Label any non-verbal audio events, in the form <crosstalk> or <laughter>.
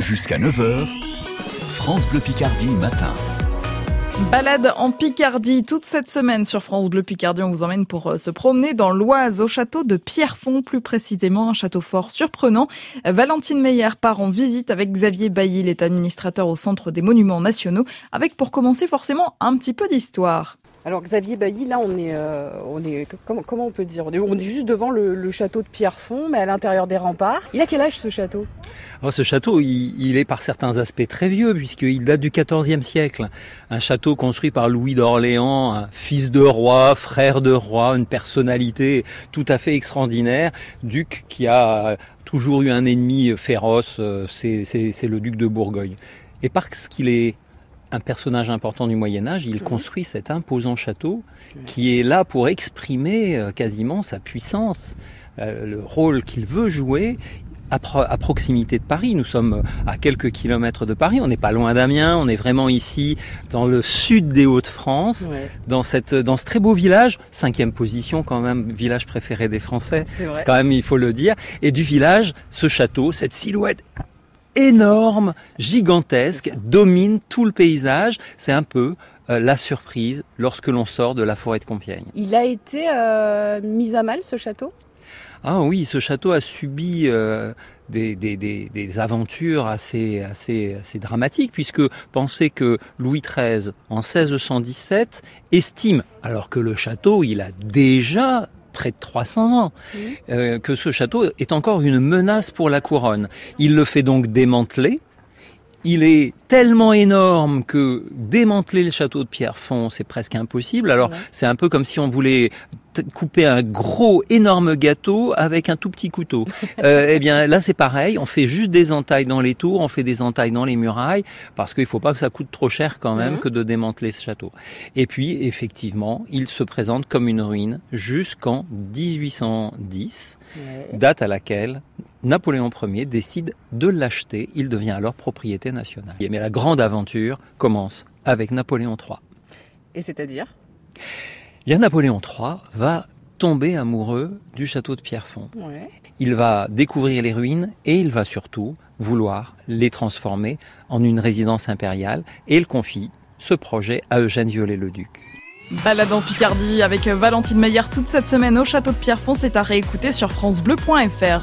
Jusqu'à 9h, France Bleu Picardie matin. Balade en Picardie toute cette semaine sur France Bleu Picardie. On vous emmène pour euh, se promener dans l'Oise au château de Pierrefonds, plus précisément un château fort surprenant. Valentine Meyer part en visite avec Xavier Bailly, est administrateur au Centre des Monuments Nationaux, avec pour commencer forcément un petit peu d'histoire. Alors Xavier Bailly, là on est, euh, on est comment, on peut dire? On est, juste devant le, château de Pierrefonds, mais à l'intérieur des remparts. Il a quel âge ce château? Alors, Ce château, il, il, est par certains aspects très vieux, puisqu'il date du XIVe siècle. Un château construit par Louis d'Orléans, fils de roi, frère de roi, une personnalité tout à fait extraordinaire, duc qui a toujours eu un ennemi féroce, euh, c'est le duc de Bourgogne. Et parce qu'il est un personnage important du Moyen Âge, il construit cet imposant château qui est là pour exprimer euh, quasiment sa puissance, euh, le rôle qu'il veut jouer à, pro à, proximité de Paris. Nous sommes à quelques kilomètres de Paris, on n'est pas loin d'Amiens, on est vraiment ici dans le sud des Hauts-de-France, ouais. dans, cette, dans ce très beau village, cinquième position quand même, village préféré des Français, c'est quand même, il faut le dire, et du village, ce château, cette silhouette énorme, gigantesque, domine tout le paysage. C'est un peu euh, la surprise lorsque l'on sort de la forêt de Compiègne. Il a été euh, mis à mal ce château? Ah oui, ce château a subi euh, des, des, des, des, aventures assez, assez, assez dramatiques, puisque pensez que Louis XIII, en 1617, estime, alors que le château, il a déjà près de 300 ans, mmh. euh, que ce château est encore une menace pour la couronne. Il le fait donc démanteler. Il est tellement énorme que démanteler le château de Pierrefonds, c'est presque impossible. Alors, ouais. c'est un peu comme si on voulait couper un gros, énorme gâteau avec un tout petit couteau. <laughs> euh, eh bien, là, c'est pareil. On fait juste des entailles dans les tours, on fait des entailles dans les murailles, parce qu'il ne faut pas que ça coûte trop cher quand même mmh. que de démanteler ce château. Et puis, effectivement, il se présente comme une ruine jusqu'en 1810, ouais. date à laquelle Napoléon Ier décide de l'acheter. Il devient alors propriété nationale. Mais la grande aventure commence avec Napoléon III. Et c'est-à-dire? Bien, Napoléon III va tomber amoureux du château de Pierrefonds. Ouais. Il va découvrir les ruines et il va surtout vouloir les transformer en une résidence impériale et il confie ce projet à Eugène Viollet-le-Duc. Balade en Picardie avec Valentine Meyer toute cette semaine au château de Pierrefonds, c'est à réécouter sur francebleu.fr.